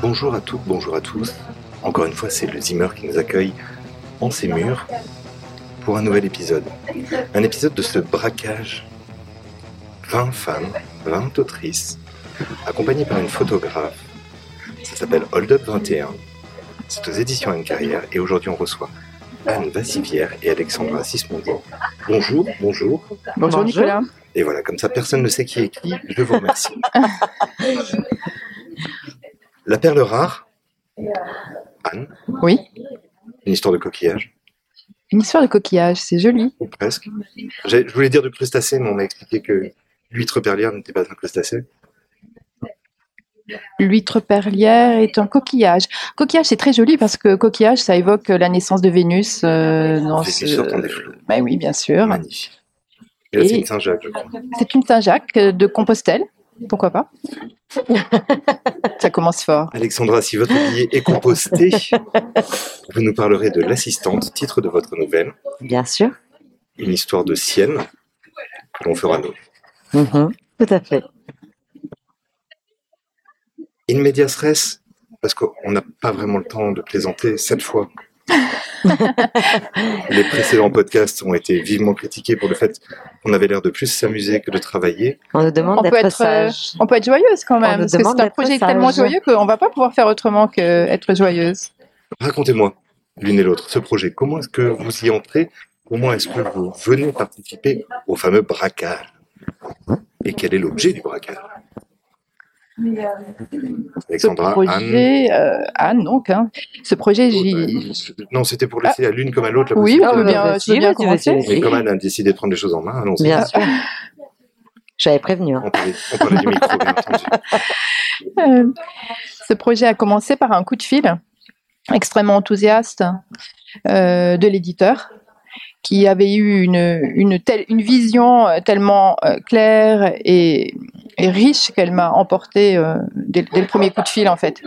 Bonjour à toutes, bonjour à tous. Encore une fois, c'est le Zimmer qui nous accueille en ses murs pour un nouvel épisode. Un épisode de ce braquage. 20 femmes, 20 autrices, accompagnées par une photographe. Ça s'appelle Hold Up 21. C'est aux éditions Anne Carrière et aujourd'hui on reçoit Anne Vassivière et Alexandra Sismondi. Bonjour, bonjour. Bonjour, Nicolas. Et voilà, comme ça personne ne sait qui est qui, je vous remercie. La perle rare, Anne, Oui, une histoire de coquillage, une histoire de coquillage, c'est joli. ou presque. J'ai- Je voulais dire de crustacé, mais on m'a expliqué que l'huître perlière n'était pas un crustacé. L'huître perlière est un coquillage. Coquillage, c'est très joli parce que coquillage, ça évoque la naissance de Vénus. euh, dans ce... flots. Bah oui, bien sûr. Magnifique. Et là, Et- c'est une Saint-Jacques, je crois. C'est une Saint-Jacques euh, de Compostelle. Pourquoi pas? Ça commence fort. Alexandra, si votre billet est composté, vous nous parlerez de L'assistante, titre de votre nouvelle, Bien sûr. une histoire de Sienne, que l'on fera nous. Mhm, Tout à fait. In medias res, parce qu'on n'a pas vraiment le temps de plaisanter cette fois. Les précédents podcasts ont été vivement critiqués pour le fait qu'on avait l'air de plus s'amuser que de travailler. On nous demande On peut, d'être être, euh, sage. on peut être joyeuse quand même. Parce que c'est un projet sage. tellement joyeux qu'on ne va pas pouvoir faire autrement qu'être joyeuse. Racontez-moi, l'une et l'autre, ce projet. Comment est-ce que vous y entrez? Comment est-ce que vous venez participer au fameux braquage? Et quel est l'objet du braquage? Ce Alexandra, Anne. projet, euh, Anne, donc, hein. ce projet, j'y. Non, c'était pour laisser à l'une comme à l'autre la Oui, possibilité. bien, bien commencer. vas-y, Mais comme Anne a décidé de prendre les choses en main, allons-y. Bien sûr. J'avais prévenu. hein. On parlait, on parlait du micro, bien entendu. Euh, ce projet a commencé par un coup de fil extrêmement enthousiaste euh, de l'éditeur qui avait eu une, une, telle, une vision euh, tellement euh, claire et, et riche qu'elle m'a emporté euh, dès, dès le premier coup de fil en fait.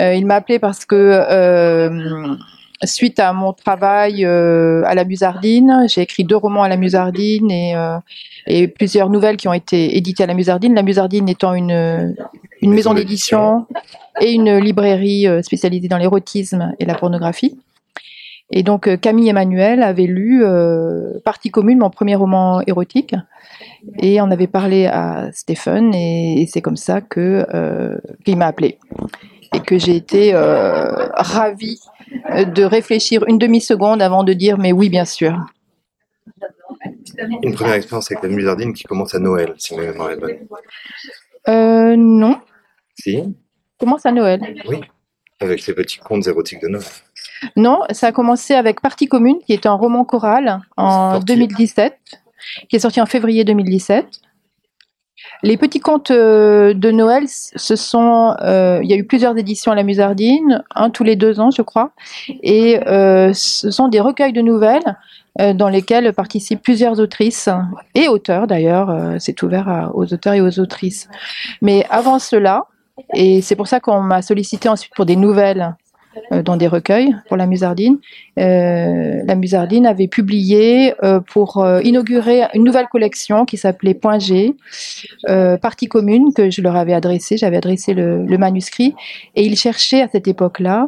Il m'a appelé parce que suite à mon travail euh, à la Musardine, j'ai écrit deux romans à la Musardine et, euh, et plusieurs nouvelles qui ont été éditées à la Musardine. La Musardine étant une, une maison d'édition et une librairie spécialisée dans l'érotisme et la pornographie. Et donc euh, Camille Emmanuel avait lu euh, Partie commune, mon premier roman érotique, et on avait parlé à Stéphane, et, et c'est comme ça que euh, qu'il m'a appelé et que j'ai été euh, ravie de réfléchir une demi-seconde avant de dire mais oui bien sûr. Une première expérience avec la musardine qui commence à Noël, si ma mémoire est bonne. Euh, non, Si commence à Noël. Oui. Avec les petits contes érotiques de Noël. Non, ça a commencé avec Partie commune, qui est un roman choral en Sorti. 2017, qui est sorti en février 2017. Les petits contes euh, de Noël, ce sont, euh, il y a eu plusieurs éditions à la Musardine, un tous les deux ans, je crois, et euh, ce sont des recueils de nouvelles euh, dans lesquels participent plusieurs autrices et auteurs d'ailleurs. c'est ouvert à- aux auteurs et aux autrices. Mais avant cela, et c'est pour ça qu'on m'a sollicité ensuite pour des nouvelles dans des recueils pour la Musardine. Euh, la Musardine avait publié euh, pour euh, inaugurer une nouvelle collection qui s'appelait Point G, euh, partie commune que je leur avais adressé, j'avais adressé le, manuscrit, et ils cherchaient à cette époque-là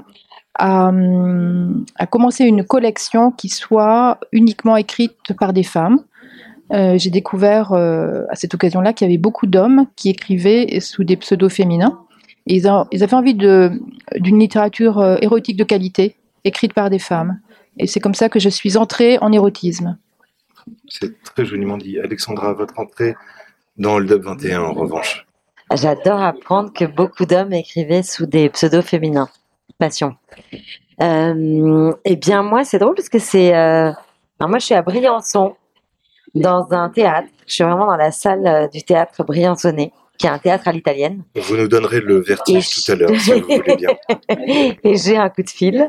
à, hum, à commencer une collection qui soit uniquement écrite par des femmes. Euh, J'ai découvert euh, à cette occasion-là qu'il y avait beaucoup d'hommes qui écrivaient sous des pseudos féminins. Ils, ont- ils avaient envie d'une littérature euh, érotique de qualité, écrite par des femmes. Et c'est comme ça que je suis entrée en érotisme. C'est très joliment dit. Alexandra, votre entrée dans Hold Up 21, en revanche. J'adore apprendre que beaucoup d'hommes écrivaient sous des pseudos féminins. Passion. Euh, eh bien, moi, c'est drôle parce que c'est. euh, alors moi, je suis à Briançon, dans un théâtre. Je suis vraiment dans la salle euh, du théâtre Briançonnet, qui est un théâtre à l'italienne. Vous nous donnerez le vertige Et tout à l'heure, si vous voulez bien. et j'ai un coup de fil,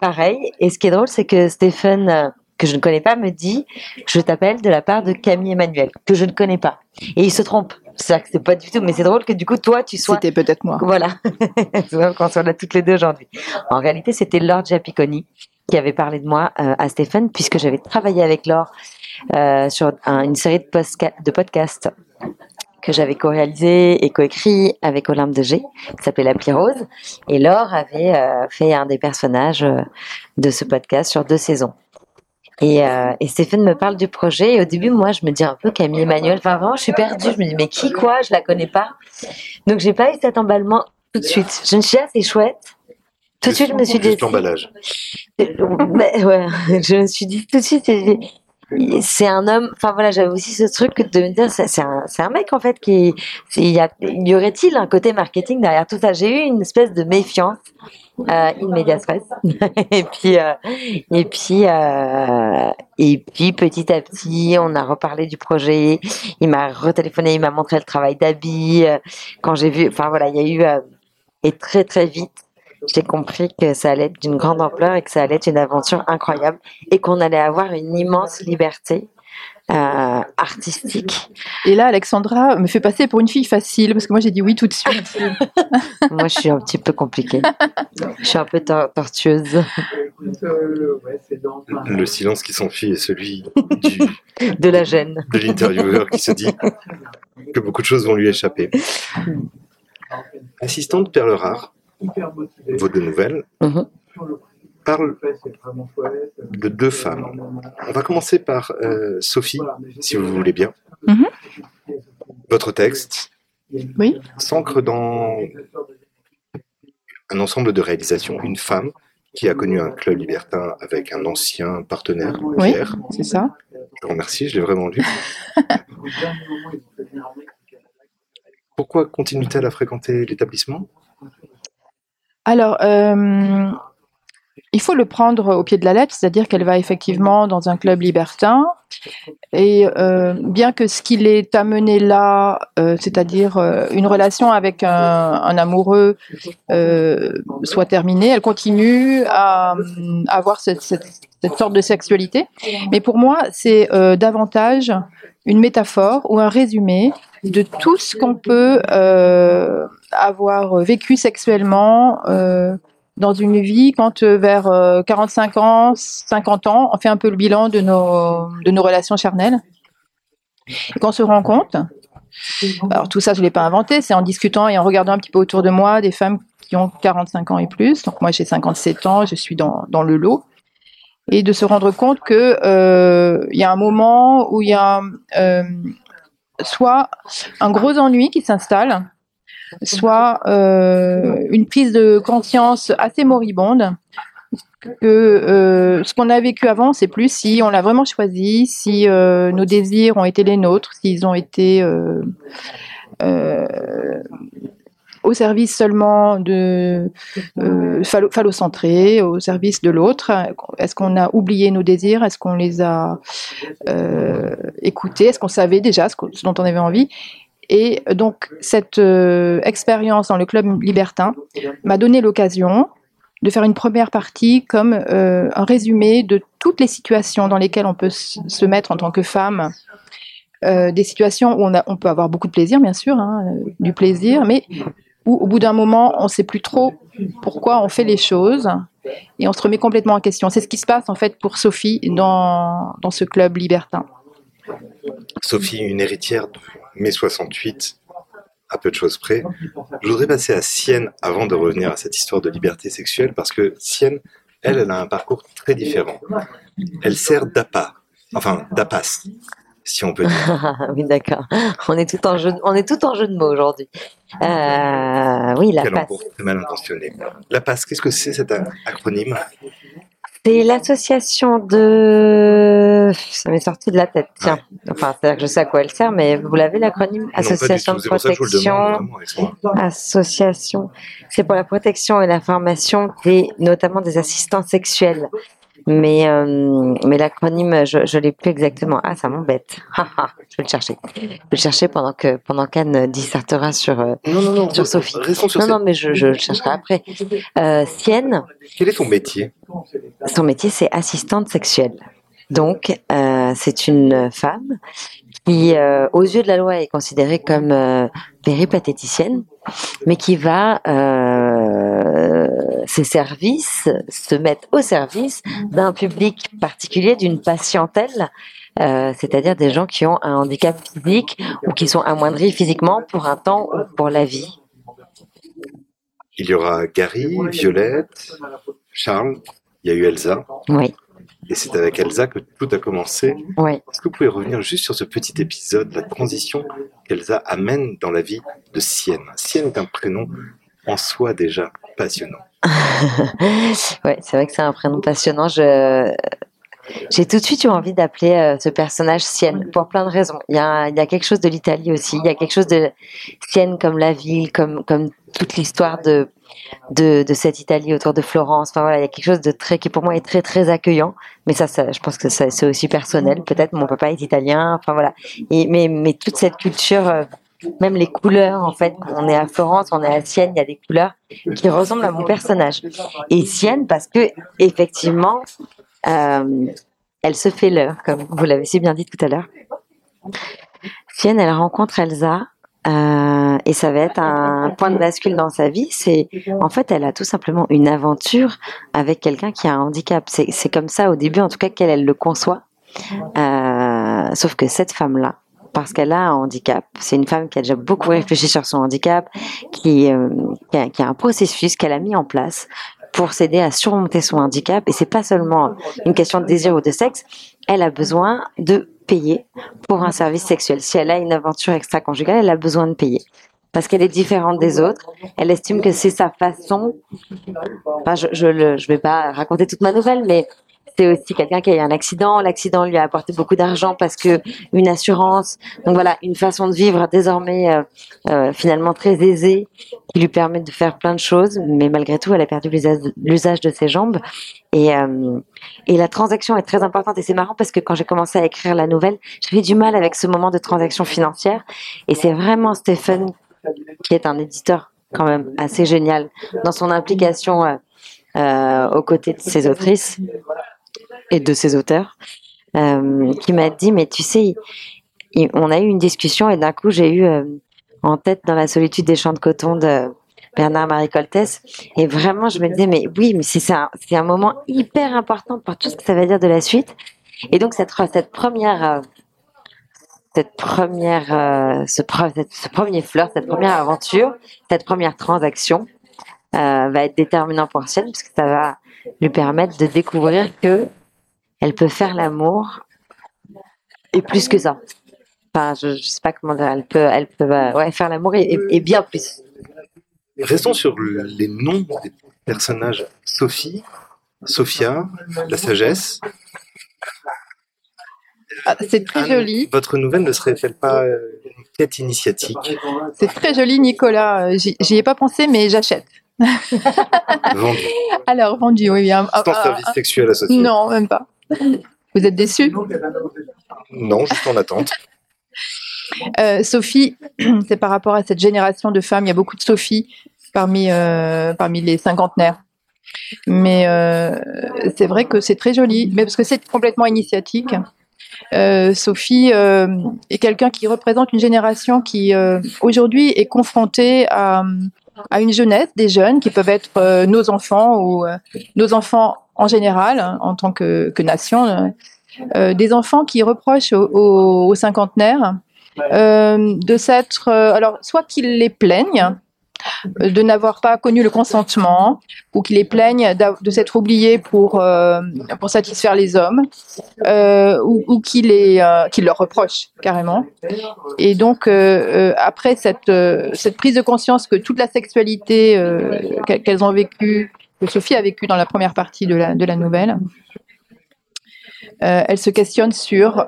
pareil. Et ce qui est drôle, c'est que Stéphane, que je ne connais pas, me dit Je t'appelle de la part de Camille Emmanuel, que je ne connais pas. Et il se trompe. C'est vrai que c'est pas du tout, mais c'est drôle que du coup, toi, tu sois. C'était peut-être moi. Voilà, c'est vrai qu'on soit là toutes les deux aujourd'hui. En réalité, c'était Laure Giappiconi qui avait parlé de moi euh, à Stéphane, puisque j'avais travaillé avec Laure euh, sur un- une série de podcasts que j'avais co-réalisé et coécrit avec Olympe de G, qui s'appelait L'appli rose. Et Laure avait euh, fait un des personnages euh, de ce podcast sur deux saisons. Et, euh, et Stéphane me parle du projet. Et au début, moi, je me dis un peu Camille Emmanuel. Enfin, vraiment, je suis perdue. Je me dis, mais qui, quoi? Je la connais pas. Donc, j'ai pas eu cet emballement tout de suite. Je me suis dit, ah, c'est chouette. Tout de suite, je me suis dit, Juste l'emballage. ouais, je me suis dit tout de suite, c'est- un homme. Enfin voilà, j'avais aussi ce truc de me dire, c'est un, un mec en fait qui, y, y aurait-il un côté marketing derrière tout ça? J'ai eu une espèce de méfiance euh, et puis euh, et puis euh, et puis petit à petit, on a reparlé du projet. Il m'a retéléphoné, il m'a montré le travail d'Abby. euh, Quand j'ai vu, enfin voilà, il y a eu euh, et très très vite j'ai compris que ça allait être d'une grande ampleur et que ça allait être une aventure incroyable et qu'on allait avoir une immense liberté euh, artistique. Et là, Alexandra me fait passer pour une fille facile parce que moi j'ai dit oui tout de suite. Moi, je suis un petit peu compliquée. Je suis un peu tor- tortueuse Le silence qui s'enfuit est celui du, de la gêne. de l'intervieweur qui se dit que beaucoup de choses vont lui échapper. L'assistante Perle Rare, vos deux nouvelles, Mhm. parle de deux femmes. On va commencer par euh, Sophie, si vous voulez bien. Mhm. Votre texte Oui. s'ancre dans un ensemble de réalisations. Une femme qui a connu un club libertin avec un ancien partenaire, Oui. Pierre. C'est ça. Je vous remercie, je l'ai vraiment lu. Pourquoi continue-t-elle à fréquenter l'établissement? Alors, euh, il faut le prendre au pied de la lettre, c'est-à-dire qu'elle va effectivement dans un club libertin. Et euh, bien que ce qui l'est amené là, euh, c'est-à-dire une relation avec un, amoureux, soit terminée, elle continue à, avoir cette, sorte de sexualité. Mais pour moi, c'est davantage une métaphore ou un résumé de tout ce qu'on peut euh, avoir vécu sexuellement euh, dans une vie quand euh, vers euh, 45 ans, 50 ans, on fait un peu le bilan de nos, de nos relations charnelles. Et qu'on se rend compte, alors tout ça je ne l'ai pas inventé, c'est en discutant et en regardant un petit peu autour de moi des femmes qui ont 45 ans et plus. Donc moi j'ai 57 ans, je suis dans, dans le lot. Et de se rendre compte que euh, il y a un moment où il y a euh, soit un gros ennui qui s'installe, soit euh, une prise de conscience assez moribonde que ce qu'on a vécu avant, c'est plus si on l'a vraiment choisi, si nos désirs ont été les nôtres, s'ils ont été au service seulement de euh, phallo- phallocentrés, au service de l'autre. Est-ce qu'on a oublié nos désirs? Est-ce qu'on les a euh, écoutés? Est-ce qu'on savait déjà ce, dont on avait envie? Et donc, cette euh, expérience dans le club libertin m'a donné l'occasion de faire une première partie comme euh, un résumé de toutes les situations dans lesquelles on peut se mettre en tant que femme. Euh, des situations où on, a, on peut avoir beaucoup de plaisir, bien sûr, hein, du plaisir, mais où au bout d'un moment, on ne sait plus trop pourquoi on fait les choses et on se remet complètement en question. C'est ce qui se passe en fait pour Sophie dans, dans ce club libertin. Sophie, une héritière de mai 68, à peu de choses près. Je voudrais passer à Sienne avant de revenir à cette histoire de liberté sexuelle, parce que Sienne, elle, elle a un parcours très différent. Elle sert d'appât, enfin d'apas, si on peut dire. oui, d'accord. On est tout en jeu, on est tout en jeu de mots aujourd'hui. Euh, oui, la Quel passe. très mal intentionné. La passe, qu'est-ce que c'est cet acronyme? C'est l'association de. Ça m'est sorti de la tête. Tiens. Enfin, c'est-à-dire que je sais à quoi elle sert, mais vous l'avez l'acronyme? Association de demande, protection. Association. C'est pour la protection et la formation des, notamment des assistants sexuels. Mais, euh, mais l'acronyme, je, je l'ai plus exactement. Ah, ça m'embête. Je vais le chercher. Je vais le chercher pendant que, pendant qu'Anne dissertera sur, euh, Non, non, non. Sur Sophie. Restons sur non, cette- non, mais je, je le chercherai après. Euh, Sienne, Quel est ton métier? Son métier, c'est assistante sexuelle. Donc, euh, c'est une femme qui, euh, aux yeux de la loi, est considérée comme euh, péripatéticienne, mais qui va ses services se mettre au service d'un public particulier, d'une patientèle euh, c'est-à-dire des gens qui ont un handicap physique ou qui sont amoindris physiquement pour un temps ou pour la vie. Il y aura Gary, Violette, Charles, il y a eu Elsa. Oui, Et c'est avec Elsa que tout a commencé. oui. Est-ce que vous pouvez revenir juste sur ce petit épisode, la transition qu'Elsa amène dans la vie de Sienne? Sienne est un prénom en soi déjà passionnant. ouais, c'est vrai que c'est un prénom passionnant. Je j'ai tout de suite eu envie d'appeler euh, ce personnage Sienne pour plein de raisons. Il y a, il y a quelque chose de l'Italie aussi. Il y a quelque chose de Sienne comme la ville, comme comme toute l'histoire de, de de cette Italie autour de Florence. Enfin voilà, il y a quelque chose de très qui pour moi est très très accueillant. Mais ça, ça je pense que c'est aussi personnel. Peut-être mon papa est italien. Enfin voilà. Mais mais toute cette culture. Même les couleurs, en fait, on est à Florence, on est à Sienne, il y a des couleurs qui ressemblent à mon personnage. Et Sienne, parce que effectivement, euh, elle se fait l'heure, comme vous l'avez si bien dit tout à l'heure. Sienne, elle rencontre Elsa. euh, et ça va être un point de bascule dans sa vie. C'est en fait, elle a tout simplement une aventure avec quelqu'un qui a un handicap. C'est comme ça au début, en tout cas, qu'elle elle le conçoit. Euh, sauf que cette femme-là, parce qu'elle a un handicap, c'est une femme qui a déjà beaucoup réfléchi sur son handicap, qui, euh, qui, a, qui a un processus qu'elle a mis en place pour s'aider à surmonter son handicap. Et c'est pas seulement une question de désir ou de sexe. Elle a besoin de payer pour un service sexuel. Si elle a une aventure extra-conjugale, elle a besoin de payer. Parce qu'elle est différente des autres. Elle estime que c'est sa façon. Enfin, je, je, je vais pas raconter toute ma nouvelle, mais c'est aussi quelqu'un qui a eu un accident. L'accident lui a apporté beaucoup d'argent parce que une assurance. Donc voilà, une façon de vivre désormais euh, euh, finalement très aisée qui lui permet de faire plein de choses. Mais malgré tout, elle a perdu l'usage de ses jambes. Et, euh, et la transaction est très importante. Et c'est marrant parce que quand j'ai commencé à écrire la nouvelle, j'avais du mal avec ce moment de transaction financière. Et c'est vraiment Stephen qui est un éditeur quand même assez génial dans son implication euh, euh, aux côtés de ses autrices et de ses auteurs, euh, qui m'a dit, mais tu sais, on a eu une discussion et d'un coup j'ai eu euh, en tête dans la solitude des champs de coton de Bernard-Marie Coltès. Et vraiment, je me disais, mais oui, mais c'est un moment hyper important pour tout ce que ça va dire de la suite. Et donc cette, première, cette première, euh, ce, cette- ce premier flirt, cette première aventure, cette première transaction va être déterminant pour Sienne parce que ça va lui permettre de découvrir que elle peut faire l'amour et plus que ça. Enfin, je, je sais pas comment dire. Elle peut, elle peut, euh, ouais, faire l'amour et, et- et bien plus. Restons sur le- les noms des personnages. Sophie, Sophia, la sagesse. Ah, C'est très Anne, joli. Votre nouvelle ne serait-elle pas euh, une quête initiatique? C'est très joli, Nicolas. Euh, J'y ai pas pensé, mais j'achète. vendue Alors, vendu, oui. un- un- sans un- service sexuel associé non, même pas. Vous êtes déçus? Non, juste en attente. Euh, Sophie, c'est par rapport à cette génération de femmes. Il y a beaucoup de Sophie parmi, euh, parmi les cinquantenaires. Mais euh, c'est vrai que c'est très joli, mais parce que c'est complètement initiatique. Sophie est quelqu'un qui représente une génération qui aujourd'hui est confrontée à, à une jeunesse, des jeunes qui peuvent être euh, nos enfants ou euh, nos enfants en général, en tant que, que nation, euh, euh, des enfants qui reprochent aux, aux- aux cinquantenaires euh, de s'être, euh, alors soit qu'ils les plaignent de n'avoir pas connu le consentement, ou qu'ils les plaignent de s'être oubliés pour euh, pour satisfaire les hommes, euh, ou, ou qu'ils les euh, leur reprochent carrément. Et donc après cette cette prise de conscience que toute la sexualité qu'elles ont vécue, que Sophie a vécu dans la première partie de la de la nouvelle, elle se questionne sur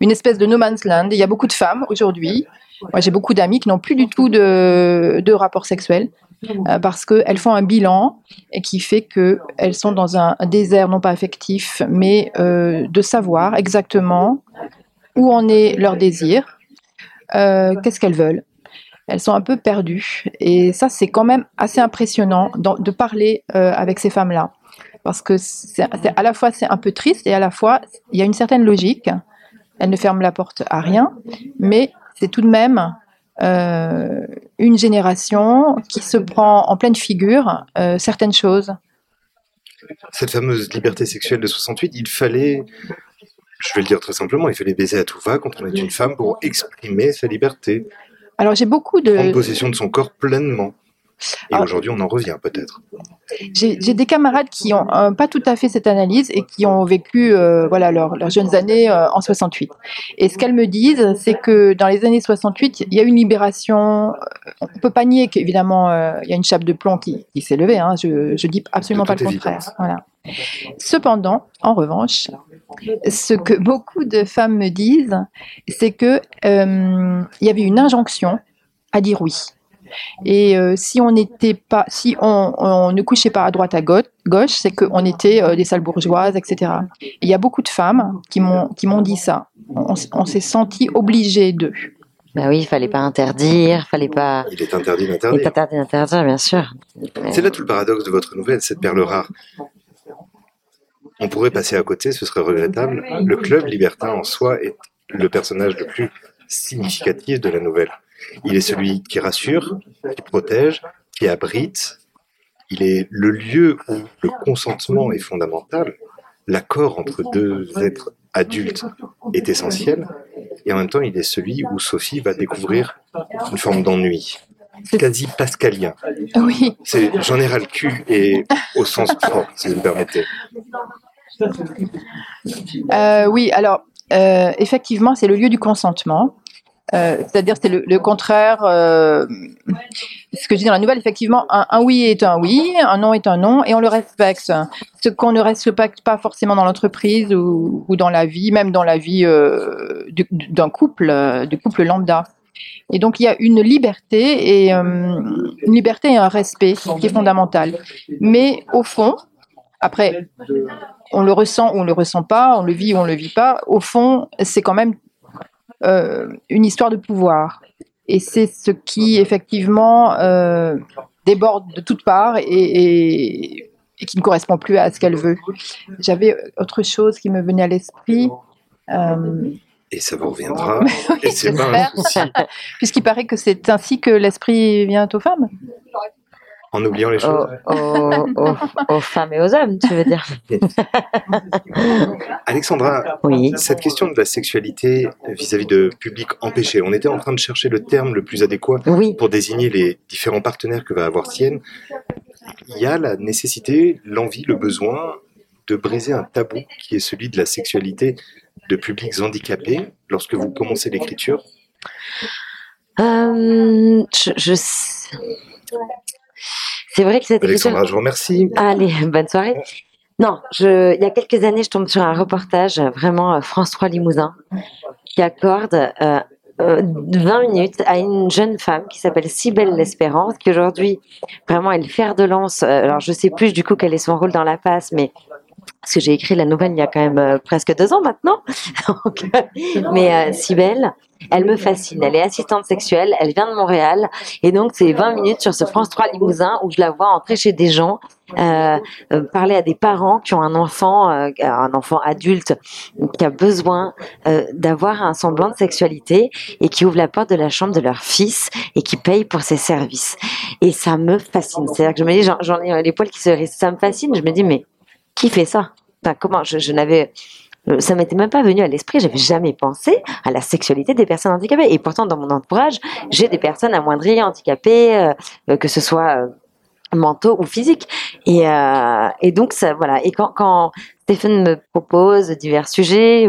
une espèce de no man's land. Il y a beaucoup de femmes aujourd'hui. Moi, j'ai beaucoup d'amis qui n'ont plus du tout de, de rapport sexuel euh, parce qu'elles font un bilan et qui fait qu'elles sont dans un, un désert, non pas affectif, mais euh, de savoir exactement où en est leur désir, euh, qu'est-ce qu'elles veulent. Elles sont un peu perdues. Et ça, c'est quand même assez impressionnant de parler euh, avec ces femmes-là. Parce que c'est c'est- à la fois c'est un peu triste et à la fois il y a une certaine logique. Elle ne ferme la porte à rien, mais c'est tout de même euh, une génération qui se prend en pleine figure euh, certaines choses. cette fameuse liberté sexuelle de 68, il fallait, je vais le dire très simplement, il fallait baiser à tout va quand on est une femme pour exprimer sa liberté, Alors j'ai beaucoup prendre de possession de son corps pleinement. Et aujourd'hui, on en revient peut-être. j'ai des camarades qui ont euh, pas tout à fait cette analyse et qui ont vécu euh, voilà leur- leurs jeunes années euh, en 68. Et ce qu'elles me disent, c'est que dans les années 68, il y a eu une libération. euh, On peut pas nier qu'évidemment il y a une chape de plomb qui, qui s'est levée. Hein, je je dis absolument pas le contraire. Voilà. Cependant, en revanche, ce que beaucoup de femmes me disent, c'est que il y avait une injonction à dire oui. Et euh, si on n'était pas, si on, on ne couchait pas à droite à gauche, c'est qu'on était euh, des sales bourgeoises, etc. Et Il y a beaucoup de femmes qui m'ont qui m'ont dit ça. On, s'est senti obligé d'eux. Bah oui, il fallait pas interdire, fallait pas. Il est interdit Il est d'interdire. interdit d'interdire, bien sûr. C'est là tout le paradoxe de votre nouvelle, cette perle rare. On pourrait passer à côté, ce serait regrettable. Le club libertin en soi est le personnage le plus significatif de la nouvelle. Il est celui qui rassure, qui protège, qui abrite. Il est le lieu où le consentement est fondamental. L'accord entre deux êtres adultes est essentiel. Et en même temps, il est celui où Sophie va découvrir une forme d'ennui, quasi pascalien. Oui, C'est j'en ai ras le cul et au sens propre, si vous me permettez. Euh, oui. Alors euh, effectivement, c'est le lieu du consentement. Euh, C'est-à-dire, c'est le, contraire. euh, ce que je dis dans la nouvelle, effectivement, un, oui est un oui, un non est un non, et on le respecte. Ce qu'on ne respecte pas forcément dans l'entreprise ou, dans la vie, même dans la vie euh, du- d'un couple, euh, du couple lambda. Et donc, il y a une liberté et une liberté et un respect qui est fondamental. Mais au fond, après, on le ressent ou on le ressent pas, on le vit ou on le vit pas. Au fond, c'est quand même une histoire de pouvoir. Et c'est ce qui, effectivement, euh, déborde de toutes parts et, et- et qui ne correspond plus à ce qu'elle veut. J'avais autre chose qui me venait à l'esprit. euh, Et ça vous reviendra. Souci. Puisqu'il paraît que c'est ainsi que l'esprit vient aux femmes. En oubliant les choses. Aux, aux- aux- aux femmes et aux hommes, tu veux dire Alexandra, Oui. cette question de la sexualité vis-à-vis de publics empêchés, on était en train de chercher le terme le plus adéquat Oui. pour désigner les différents partenaires que va avoir Sienne. Il y a la nécessité, l'envie, le besoin de briser un tabou qui est celui de la sexualité de publics handicapés lorsque vous commencez l'écriture? Euh, je, je- C'est vrai que cette écriture. Alexandra, je vous remercie. Allez, bonne soirée. Non, je, il y a quelques années, je tombe sur un reportage, euh, vraiment euh, France 3 Limousin, qui accorde euh, euh, 20 minutes à une jeune femme qui s'appelle Cybelle L'Espérance, qui aujourd'hui, vraiment, est le fer de lance. Euh, alors, je sais plus du coup quel est son rôle dans la passe, mais parce que j'ai écrit la nouvelle il y a quand même euh, presque deux ans maintenant. Mais euh, Cybelle, elle me fascine. Elle est assistante sexuelle, elle vient de Montréal, et donc c'est 20 minutes sur ce France 3 Limousin où je la vois entrer chez des gens, euh, euh, parler à des parents qui ont un enfant, un enfant adulte qui a besoin d'avoir un semblant de sexualité et qui ouvre la porte de la chambre de leur fils et qui paye pour ses services. Et ça me fascine. C'est-à-dire que je me dis, j'en- ai les poils qui se hérissent. Ça me fascine. Je me dis, mais qui fait ça? Enfin, comment je, je n'avais euh, ça m'était même pas venu à l'esprit, j'avais jamais pensé à la sexualité des personnes handicapées. Et pourtant, dans mon entourage, j'ai des personnes amoindries, handicapées, euh, euh, que ce soit euh, mentaux ou physiques. Et, euh, et donc, ça, voilà. Et quand, quand Stéphane me propose divers sujets,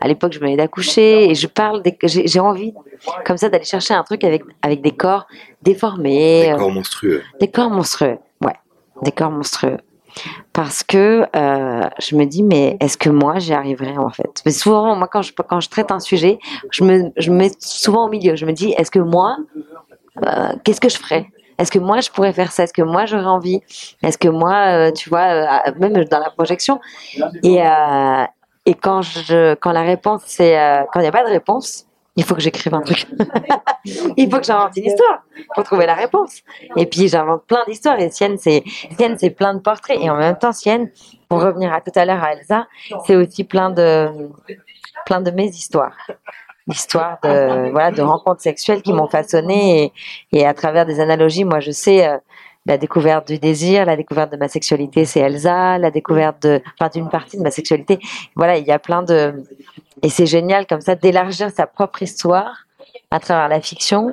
à l'époque, je venais d'accoucher et je parle, j'ai envie, comme ça, d'aller chercher un truc avec, avec des corps déformés, Des corps monstrueux. des corps monstrueux, ouais, des corps monstrueux. Parce que euh, je me dis, mais est-ce que moi j'y arriverai en fait? Mais souvent, moi quand je, quand je traite un sujet, je me, je me mets souvent au milieu. Je me dis, est-ce que moi, euh, qu'est-ce que je ferais? Est-ce que moi je pourrais faire ça? Est-ce que moi j'aurais envie? Est-ce que moi, euh, tu vois, même dans la projection. Et, et quand, je, quand la réponse c'est, quand il n'y a pas de réponse, il faut que j'écrive un truc. il faut que j'invente une histoire pour trouver la réponse. Et puis j'invente plein d'histoires. Et Sienne, c'est Sienne, c'est plein de portraits. Et en même temps, Sienne, pour revenir à tout à l'heure à Elsa, c'est aussi plein de plein de mes histoires. L'histoire de voilà de rencontres sexuelles qui m'ont façonné et, et à travers des analogies, moi je sais euh, la découverte du désir, la découverte de ma sexualité, c'est Elsa, la découverte de, enfin, d'une partie de ma sexualité. Voilà, il y a plein de, et c'est génial comme ça d'élargir sa propre histoire à travers la fiction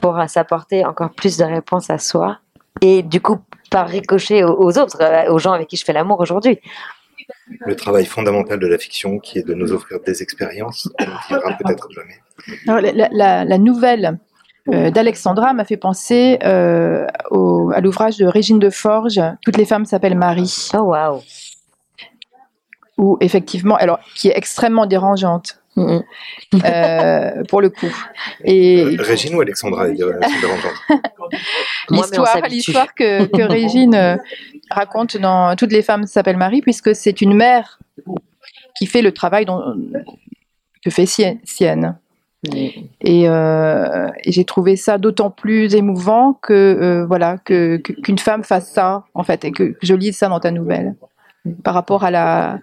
pour s'apporter encore plus de réponses à soi et du coup par ricochet aux autres, aux gens avec qui je fais l'amour aujourd'hui. Le travail fondamental de la fiction qui est de nous offrir des expériences, on ne peut-être jamais. Alors, la, la, la, nouvelle euh, d'Alexandra m'a fait penser euh, au, à l'ouvrage de Régine de Forge, Toutes les femmes s'appellent Marie. Oh waouh Où effectivement, alors qui est extrêmement dérangeante. Mm -hmm. euh, pour le coup. Et Régine ou Alexandra L'histoire, l'histoire que, que Régine euh, raconte dans Toutes les femmes s'appellent Marie, puisque c'est une mère qui fait le travail dont, que fait Sienne. Et, euh, et j'ai trouvé ça d'autant plus émouvant que euh, voilà que qu'une femme fasse ça en fait et que, que, je lise ça dans ta nouvelle par rapport à la,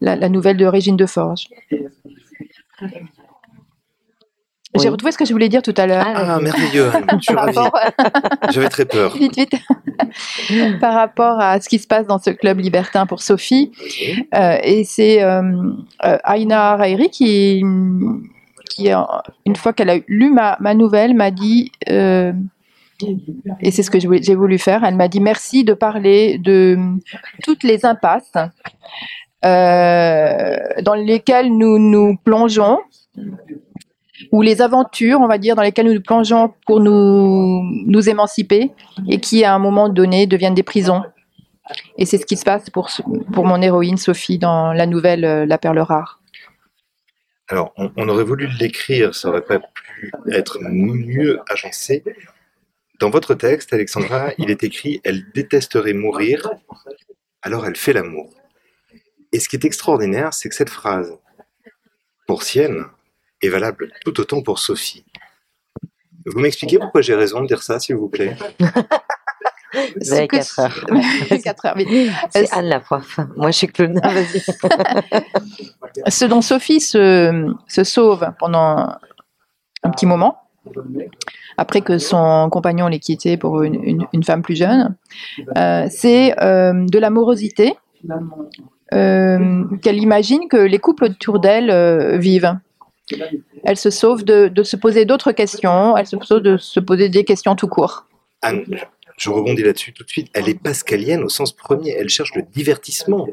la, la nouvelle de Régine de Forge. Oui. J'ai retrouvé ce que je voulais dire tout à l'heure. Ah, merveilleux, je suis. J'avais très peur. Vite, vite. Par rapport à ce qui se passe dans ce club libertin pour Sophie. Okay. Euh, et c'est euh, euh, Aina Rairi qui, qui, une fois qu'elle a lu ma, ma nouvelle, m'a dit, euh, et c'est ce que j'ai voulu faire, elle m'a dit merci de parler de toutes les impasses euh, dans lesquelles nous nous plongeons ou les aventures, on va dire, dans lesquelles nous nous plongeons pour nous, nous émanciper et qui, à un moment donné, deviennent des prisons. Et c'est ce qui se passe pour, pour mon héroïne Sophie dans la nouvelle euh, La Perle Rare. Alors, on, on aurait voulu l'écrire, ça aurait pas pu être mieux agencé. Dans votre texte, Alexandra, il est écrit Elle détesterait mourir, alors elle fait l'amour. Et ce qui est extraordinaire, c'est que cette phrase, pour Sienne, est valable tout autant pour Sophie. Vous m'expliquez pourquoi j'ai raison de dire ça, s'il vous plaît? Vous avez 4 heures. 4 heures, oui. C'est Anne la prof. Moi, je suis clown. Vas-y. Ce dont Sophie se, se sauve pendant un petit moment, après que son compagnon l'ait quittée pour une, une, une, femme plus jeune, euh, c'est euh, de l'amorosité euh, qu'elle imagine que les couples autour d'elle vivent. Elle se sauve de, de se poser d'autres questions, elle se sauve de se poser des questions tout court. Anne, je rebondis là-dessus tout de suite. Elle est pascalienne au sens premier. Elle cherche le divertissement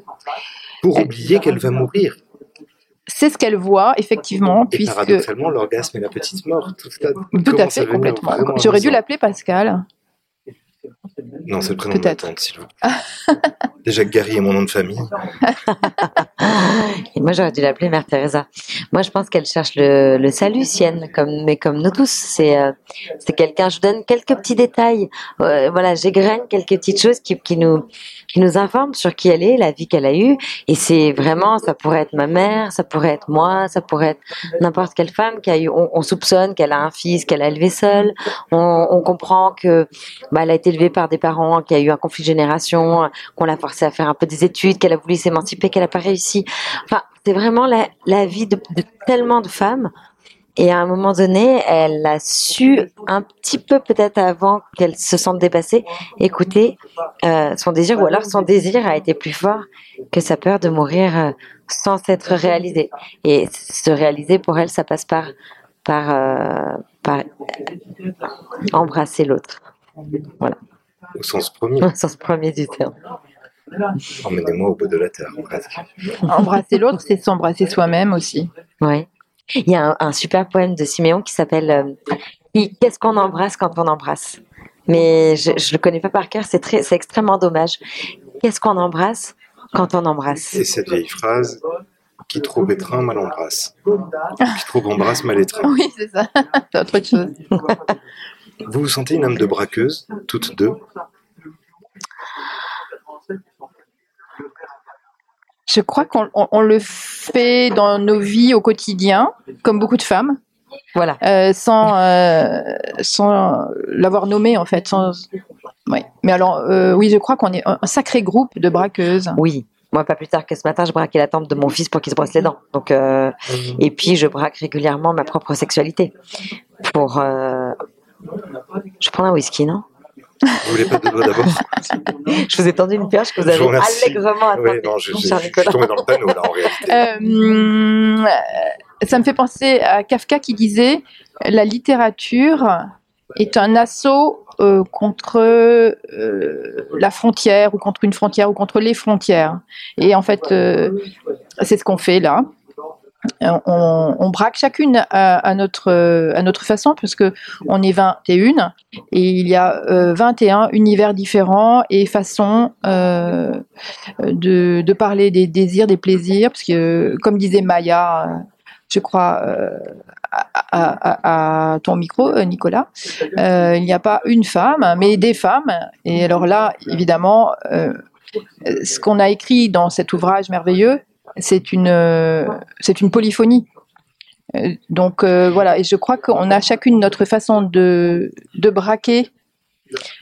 pour elle... oublier qu'elle va mourir. C'est ce qu'elle voit, effectivement. Et puisque... paradoxalement, l'orgasme et la petite mort. Tout, ça, tout à fait, complètement. J'aurais dû l'appeler Pascal. Non, c'est le prénom de ma tante, s'il vous plaît. Déjà que Gary est mon nom de famille. Et moi, j'aurais dû l'appeler Mère Teresa. Moi, je pense qu'elle cherche le, le, salut, Sienne, comme, mais comme nous tous. C'est euh, quelqu'un, je vous donne quelques petits détails. Euh, voilà, j'égrène quelques petites choses qui, qui, nous, qui nous informent sur qui elle est, la vie qu'elle a eue. Et c'est vraiment, ça pourrait être ma mère, ça pourrait être moi, ça pourrait être n'importe quelle femme qui a eu, on, on soupçonne qu'elle a un fils qu'elle a élevé seule. On, comprend que, bah, elle a été élevée par des parents, qu'il y a eu un conflit de génération, qu'on l'a forcée à faire un peu des études, qu'elle a voulu s'émanciper, qu'elle n'a pas réussi. Enfin, c'est vraiment la, vie de, tellement de femmes. Et à un moment donné, elle a su un petit peu peut-être avant qu'elle se sente dépassée, écouter euh, son désir, ou alors son désir a été plus fort que sa peur de mourir euh, sans s'être réalisée. Et se réaliser pour elle, ça passe par par, euh, par embrasser l'autre. Voilà. Au sens premier. Au sens premier du terme. Emmenez-moi au bout de la terre, presque. Embrasser l'autre, c'est s'embrasser soi-même aussi. Oui. Il y a un, un, super poème de Siméon qui s'appelle euh, Qu'est-ce qu'on embrasse quand on embrasse? Mais je ne le connais pas par cœur, c'est extrêmement dommage. Qu'est-ce qu'on embrasse quand on embrasse? Et cette vieille phrase qui trop étreint, mal embrasse. Qui trop embrasse, mal étreint. Oui, c'est ça. c'est autre chose. Vous vous sentez une âme de braqueuse, toutes deux? Je crois qu'on on, on le fait dans nos vies au quotidien, comme beaucoup de femmes. Voilà. Euh, sans euh, sans l'avoir nommé en fait. Sans... Ouais. Mais alors, euh, oui, je crois qu'on est un sacré groupe de braqueuses. Oui. Moi, pas plus tard que ce matin, je braquais la tempe de mon fils pour qu'il se brosse les dents. Donc, euh, et puis, je braque régulièrement ma propre sexualité. Pour, euh, je prends un whisky, non? Vous voulez pas de doigts d'abord? Je vous ai tendu une perche que vous Je vous avez allègrement Oui, attendue. non, je, je- je suis tombé dans le panneau là en réalité. Euh, ça me fait penser à Kafka qui disait la littérature est un assaut euh, contre euh, la frontière ou contre une frontière ou contre les frontières. Et en fait, euh, c'est ce qu'on fait là. Euh, On, braque chacune à, notre, euh, à notre façon, parce que on est 21 et il y a euh, 21 univers différents et façons euh, de, de parler des désirs, des plaisirs, parce que, comme disait Maya, je crois, à, ton micro, Nicolas, il n'y a pas une femme, mais des femmes. Et alors là, évidemment, ce qu'on a écrit dans cet ouvrage merveilleux, c'est une, euh, c'est une polyphonie. Euh, Donc euh, voilà, et je crois qu'on a chacune notre façon de, de braquer.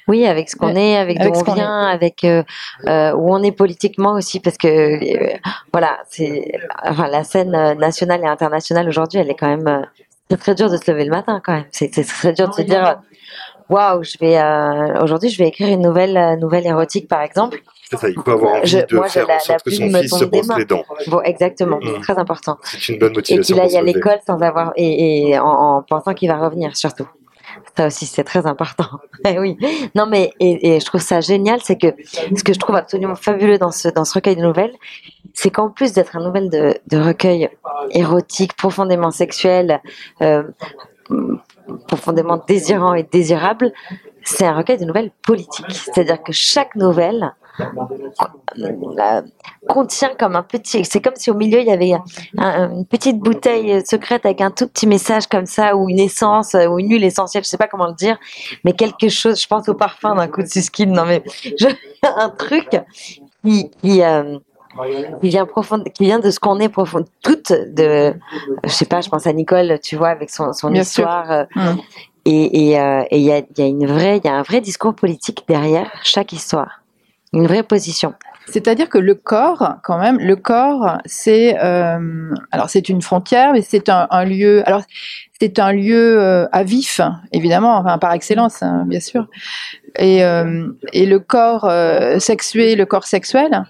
Oui, avec ce qu'on est, avec, Avec d'où on vient, avec euh, euh, où on est politiquement aussi, parce que euh, voilà, c'est enfin la scène nationale et internationale aujourd'hui, elle est quand même c'est très dur de se lever le matin quand même. C'est très dur de se dire waouh, je vais aujourd'hui je vais écrire une nouvelle nouvelle érotique par exemple. Ça, il faut avoir envie Je- de moi, faire la- en sorte que son fils se brosse les dents. Bon, exactement, Mm. c'est très important. C'est une bonne Et motivation qu'il pour aille à l'école sans avoir et, et en, en pensant qu'il va revenir surtout. Ça aussi c'est très important. Eh oui. Non mais et, et je trouve ça génial, c'est que ce que je trouve absolument fabuleux dans ce dans ce recueil de nouvelles, c'est qu'en plus d'être un nouvel de, de recueil érotique, profondément sexuel, euh, profondément désirant et désirable, c'est un recueil de nouvelles politiques. C'est-à-dire que chaque nouvelle contient comme un petit. C'est comme si au milieu il y avait un- une petite bouteille secrète avec un tout petit message comme ça, ou une essence, ou une huile essentielle, je sais pas comment le dire, mais quelque chose. Je pense au parfum d'un coup de suskin. Non mais je, un truc qui qui, euh, qui vient profond, qui vient de ce qu'on est profond, toute de. Je sais pas. Je pense à Nicole, tu vois, avec son son Bien histoire. euh, Mm. et et euh, et il y a il y a une vraie, il y a un vrai discours politique derrière chaque histoire, une vraie position. C'est-à-dire que le corps, quand même, le corps, c'est euh, alors c'est une frontière, mais c'est un, lieu. Alors c'est un lieu euh, à vif, évidemment, enfin par excellence, hein, bien sûr. Et euh, et le corps euh, sexué, le corps sexuel,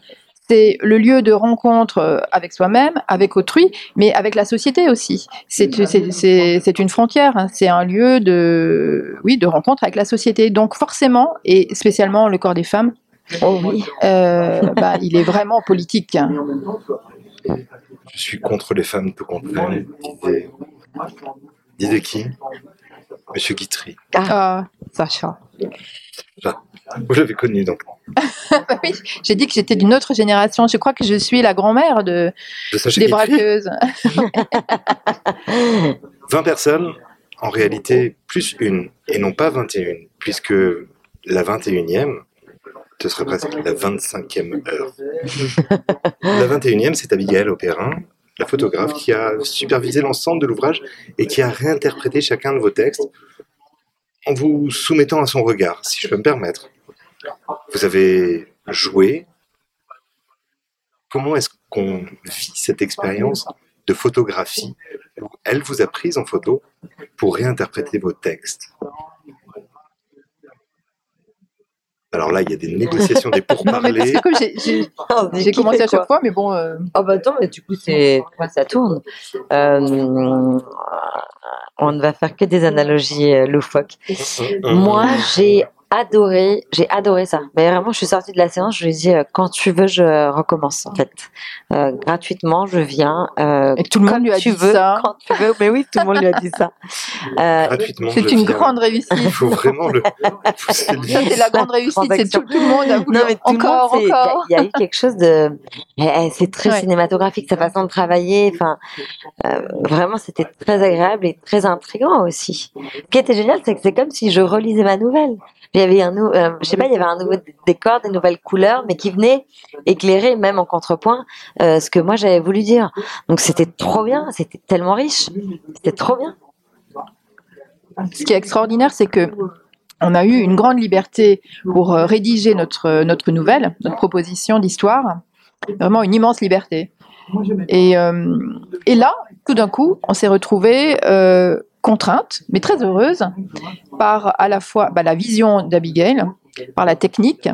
c'est le lieu de rencontre euh, avec soi-même, avec autrui, mais avec la société aussi. C'est une frontière, hein, c'est un lieu de oui de rencontre avec la société. Donc forcément, et spécialement le corps des femmes, Oh oui. euh, bah, il est vraiment politique. Je suis contre les femmes, tout contre elles. Disait, disait qui Monsieur Guitry. Ah, Sacha. Vous l'avez connu donc. Bah oui, j'ai dit que j'étais d'une autre génération. Je crois que je suis la grand-mère de, De Sacha des braqueuses. 20 personnes, en réalité, plus une, et non pas 21, puisque la 21e, ce serait presque la 25e heure. La 21e, c'est Abigail Opérin, la photographe, qui a supervisé l'ensemble de l'ouvrage et qui a réinterprété chacun de vos textes en vous soumettant à son regard, si je peux me permettre. Vous avez joué. Comment est-ce qu'on vit cette expérience de photographie où elle vous a prise en photo pour réinterpréter vos textes? Alors là, il y a des négociations, des Non, mais parce pourparlers. j'ai- j'ai commencé à chaque fois, mais bon, euh, Oh bah attends, mais du coup c'est ça tourne. Euh, on ne va faire que des analogies euh, loufoques. Moi, j'ai adoré, j'ai adoré ça. Mais vraiment, je suis sortie de la séance, je lui ai dit euh, quand tu veux, je recommence en fait. Euh, gratuitement, je viens. Euh, et tout le monde lui a tu dit veux, ça. quand tu veux. Mais oui, tout le monde lui a dit ça. Euh, gratuitement. C'est une viens. grande réussite. Il faut vraiment le c'est la grande réussite. C'est tout, tout le monde a voulu Non, mais tout le monde, encore, c'est- il y a- encore. Il y, a eu quelque chose de. eh, eh, C'est très Ouais. cinématographique, sa façon de travailler. Enfin, euh, vraiment, c'était très agréable et très intriguant aussi. Ce qui était génial, c'est que c'est comme si je relisais ma nouvelle. Il y avait un, euh, je sais pas, il y avait un nouveau décor, des nouvelles couleurs, mais qui venaient éclairer, même en contrepoint, euh, ce que moi j'avais voulu dire. Donc c'était trop bien, c'était tellement riche, c'était trop bien. Ce qui est extraordinaire, c'est que on a eu une grande liberté pour euh, rédiger notre, notre nouvelle, notre proposition d'histoire. Vraiment une immense liberté. Et, euh, et là, tout d'un coup, on s'est retrouvé contrainte, mais très heureuse, par à la fois bah, la vision d'Abigail, par la technique,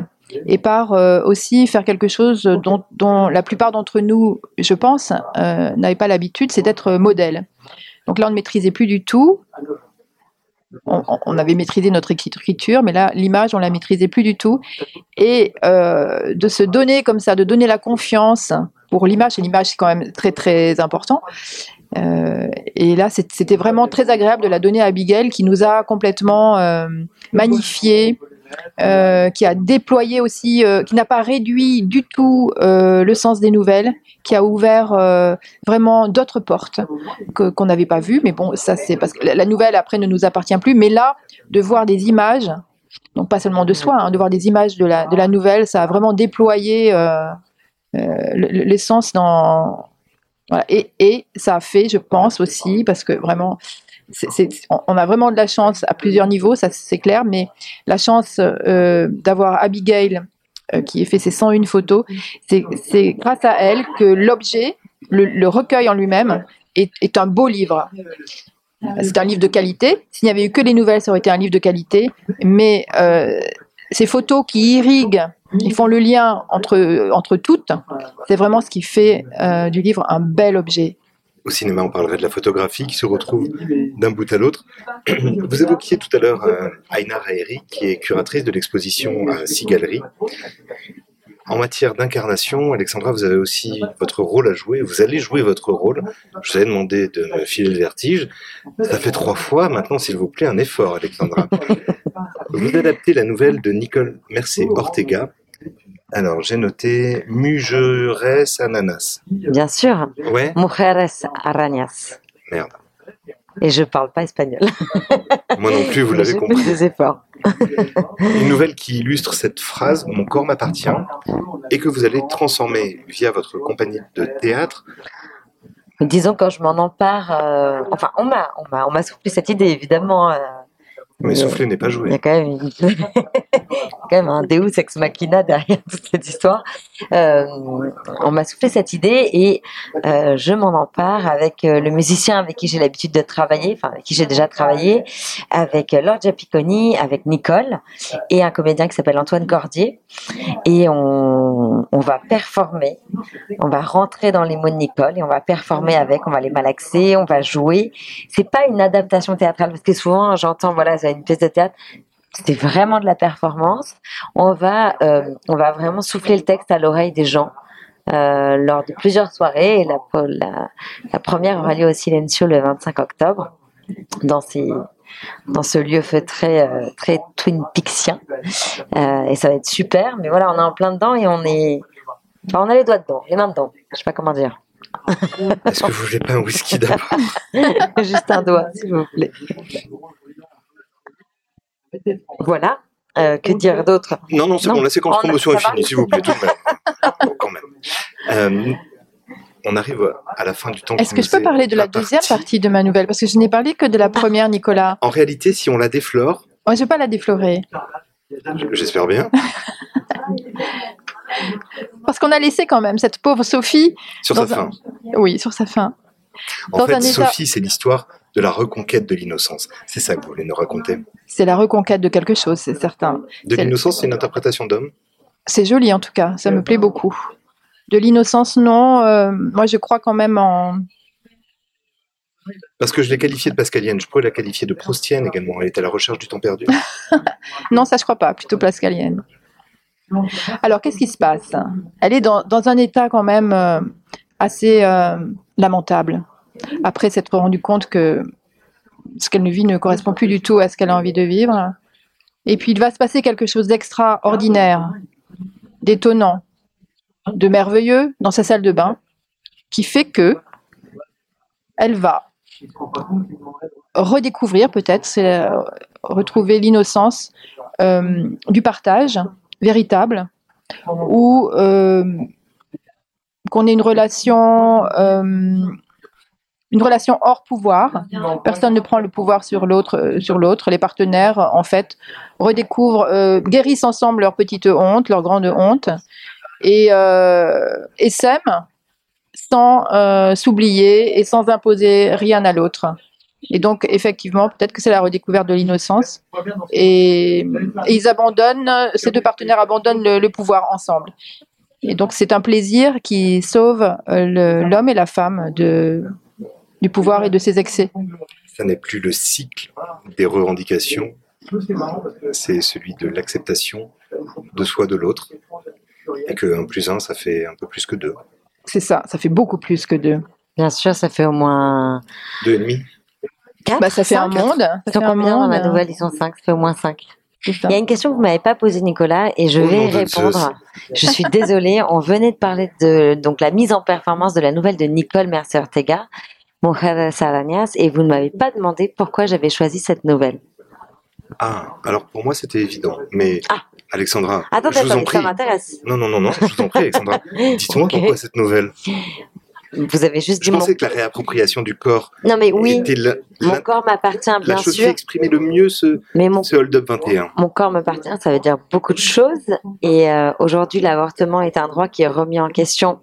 et par euh, aussi faire quelque chose dont, la plupart d'entre nous, je pense, euh, n'avaient pas l'habitude, c'est d'être modèle. Donc là, on ne maîtrisait plus du tout. On, on avait maîtrisé notre écriture, mais là, l'image, on la maîtrisait plus du tout. Et euh, de se donner comme ça, de donner la confiance pour l'image, et l'image, c'est quand même très, très important. Euh, et là, c'était vraiment très agréable de la donner à Abigail, qui nous a complètement euh, magnifié, euh, qui a déployé aussi, euh, qui n'a pas réduit du tout le sens des nouvelles, qui a ouvert vraiment d'autres portes qu'on n'avait pas vues. Mais bon, ça c'est parce que la, nouvelle après ne nous appartient plus. Mais là, de voir des images, donc pas seulement de soi, hein, de voir des images de la, de la nouvelle, ça a vraiment déployé le- le- l'essence dans. Et, ça a fait, je pense aussi, parce que vraiment, on a vraiment de la chance à plusieurs niveaux, ça c'est clair, mais la chance euh, d'avoir Abigail euh, qui a fait ses 101 photos, c'est grâce à elle que l'objet, le, recueil en lui-même, est, est un beau livre. C'est un livre de qualité. S'il n'y avait eu que les nouvelles, ça aurait été un livre de qualité. Mais euh, ces photos qui irriguent, ils font le lien entre, entre toutes, c'est vraiment ce qui fait euh, du livre un bel objet. Au cinéma, on parlerait de la photographie qui se retrouve d'un bout à l'autre. Vous évoquiez tout à l'heure euh, Aina qui est curatrice de l'exposition à Six Galeries. En matière d'incarnation, Alexandra, vous avez aussi votre rôle à jouer. Vous allez jouer votre rôle. Je vous avais demandé de me filer le vertige. Ça fait trois fois. Maintenant, s'il vous plaît, un effort, Alexandra. Vous adaptez la nouvelle de Nicole Mercé Ortega. Alors, j'ai noté Mujeres Ananas. Bien sûr, Ouais, Mujeres Arañas. merde. Et je parle pas espagnol. Moi non plus, vous l'avez compris. des efforts. Une nouvelle qui illustre cette phrase Mon corps m'appartient et que vous allez transformer via votre compagnie de théâtre. Disons quand je m'en empare, euh, enfin on m'a, on m'a, on m'a soufflé cette idée évidemment. euh, Mais souffler n'est pas il y joué. a quand même, une- il y a quand même un Deus ex machina derrière toute cette histoire. Euh, on m'a soufflé cette idée et euh, je m'en empare avec euh, le musicien avec qui j'ai l'habitude de travailler, enfin avec qui j'ai déjà travaillé, avec Lorgia Picconi, avec Nicole et un comédien qui s'appelle Antoine Cordier. Et on, on va performer, on va rentrer dans les mots de Nicole et on va performer avec, on va les malaxer, on va jouer. C'est pas une adaptation théâtrale parce que souvent j'entends voilà, c'est une pièce de théâtre. C'est vraiment de la performance. On va, euh, on va vraiment souffler le texte à l'oreille des gens euh, lors de plusieurs soirées. Et la, la, la première aura lieu au Silencio le 25 octobre dans ces dans ce lieu feutré euh, très Twin Peaksien. Et ça va être super. Mais voilà, on est en plein dedans et on est, enfin, on a les doigts dedans, les mains dedans. Je sais pas comment dire. Est-ce que vous voulez pas un whisky d'abord? Juste un doigt, s'il vous plaît. Voilà. Euh, que dire d'autre? Non, non, c'est bon, la séquence promotion est finie, s'il vous plaît, tout de même. Bon, quand même. Euh, on arrive à la fin du temps. Est-ce que je peux parler de la deuxième partie de ma nouvelle? Parce que je n'ai parlé que de la première, Nicolas. En réalité, si on la déflore, Moi, je ne vais pas la déflorer. j'espère bien, Parce qu'on a laissé quand même cette pauvre Sophie, sur sa un- fin. oui, sur sa fin. En dans fait, un état- Sophie, c'est l'histoire de la reconquête de l'innocence. C'est ça que vous voulez nous raconter. C'est la reconquête de quelque chose, c'est certain. De l'innocence, c'est une interprétation d'homme? C'est joli en tout cas, ça me plaît beaucoup. De l'innocence, non. euh, moi, je crois quand même en. Parce que je l'ai qualifiée de pascalienne, je pourrais la qualifier de proustienne également. Elle est à la recherche du temps perdu. Non, ça, je crois pas, plutôt pascalienne. Alors, qu'est-ce qui se passe? Elle est dans, dans un état quand même euh, assez euh, lamentable. Après s'être rendu compte que ce qu'elle vit ne correspond plus du tout à ce qu'elle a envie de vivre. Et puis, il va se passer quelque chose d'extraordinaire, d'étonnant, de merveilleux dans sa salle de bain, qui fait que elle va redécouvrir peut-être, euh, retrouver l'innocence euh, du partage véritable, où euh, qu'on ait une relation, une relation hors pouvoir. Personne ne prend le pouvoir sur l'autre, euh, sur l'autre. Les partenaires, en fait, redécouvrent, euh, guérissent ensemble leur petite honte, leur grande honte, et, euh, et s'aiment sans euh, s'oublier et sans imposer rien à l'autre. Et donc, effectivement, peut-être que c'est la redécouverte de l'innocence. Et, et ils abandonnent, ces deux partenaires abandonnent le, le pouvoir ensemble. Et donc, c'est un plaisir qui sauve euh, l'homme et la femme de, du pouvoir et de ses excès. Ça n'est plus le cycle des revendications, c'est celui de l'acceptation de soi, de l'autre. Et que 1 plus 1, ça fait un peu plus que 2. C'est ça, ça fait beaucoup plus que deux. Bien sûr, ça fait au moins 2,5 4. Bah, ça fait un monde. Ça Ils sont fait un combien dans la nouvelle Ils sont 5, ça fait au moins 5. C'est ça. Il y a une question que vous m'avez pas posée, Nicolas, et je Au vais répondre. Je suis désolée, on venait de parler de donc la mise en performance de la nouvelle de Nicole Mercer-Ortega, Mujeres Arañas, et vous ne m'avez pas demandé pourquoi j'avais choisi cette nouvelle. Ah, alors pour moi c'était évident. Mais Ah. Alexandra, Attendez, je vous en prie. ça m'intéresse. Non, non, non, non, je vous en prie, Alexandra. Dites-moi pourquoi cette nouvelle? Vous avez juste dit Je mon... pensais que la réappropriation du corps Non mais oui, était la, mon la- corps m'appartient la bien chose qui sûr, exprimait le mieux ce, mais mon ce hold-up 21. mon corps m'appartient, ça veut dire beaucoup de choses. Et euh, aujourd'hui, l'avortement est un droit qui est remis en question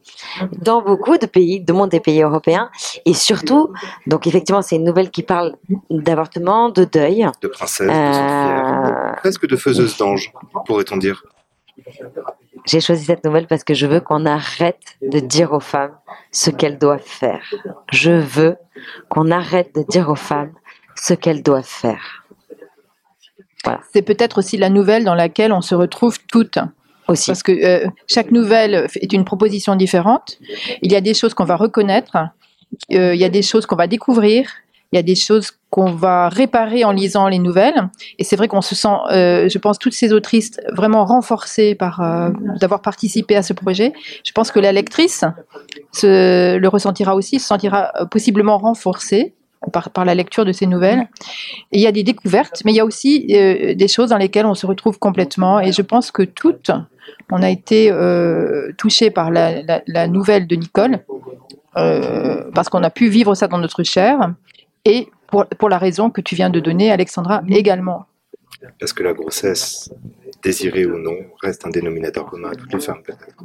dans beaucoup de pays, de monde des pays européens. Et surtout, donc effectivement, c'est une nouvelle qui parle d'avortement, de deuil. De princesse, de Euh, presque de faiseuse d'ange, pourrait-on dire. J'ai choisi cette nouvelle parce que je veux qu'on arrête de dire aux femmes ce qu'elles doivent faire. Je veux qu'on arrête de dire aux femmes ce qu'elles doivent faire. C'est peut-être aussi la nouvelle dans laquelle on se retrouve toutes. Aussi. Parce que euh, chaque nouvelle est une proposition différente. Il y a des choses qu'on va reconnaître, euh, il y a des choses qu'on va découvrir, il y a des choses qu'on va réparer en lisant les nouvelles. Et c'est vrai qu'on se sent, euh, je pense, toutes ces autrices vraiment renforcées par euh, d'avoir participé à ce projet. Je pense que la lectrice se, le ressentira aussi, se sentira euh, possiblement renforcée par, par la lecture de ces nouvelles. Il y a des découvertes, mais il y a aussi des choses dans lesquelles on se retrouve complètement. Et je pense que toutes, on a été touchés par la, nouvelle de Nicole, parce qu'on a pu vivre ça dans notre chair, et pour, pour la raison que tu viens de donner, Alexandra, également. Parce que la grossesse, désirée ou non, reste un dénominateur commun à toutes les femmes, peut-être.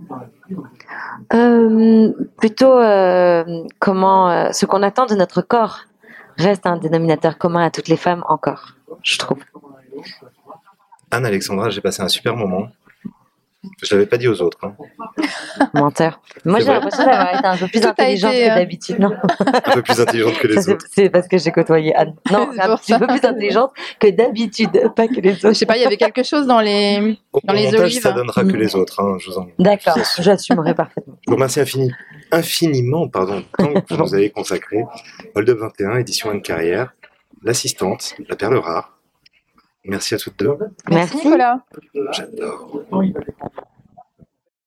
Euh, plutôt euh, comment euh, ce qu'on attend de notre corps reste un dénominateur commun à toutes les femmes encore, je trouve. Anne, Alexandra, j'ai passé un super moment. Je l'avais pas dit aux autres. hein. Menteur. Moi j'ai l'impression d'avoir été un peu plus Tout intelligente été, que euh, d'habitude. Non, Un peu plus intelligente que les autres. c'est parce que j'ai côtoyé Anne. Non, C'est un petit ça. peu plus intelligente que d'habitude, pas que les Je autres. sais pas, il y avait quelque chose dans les... Au Dans les montage, olives. ça donnera que les autres. hein, je, vous en... D'accord, je j'assumerai parfaitement. Je vous remercie infini- infiniment pardon, du temps que vous nous avez consacré. Hold Up 21, édition Anne Carrière, l'assistante, la perle rare. Merci à toutes deux. Merci, Merci. Nicolas. J'adore.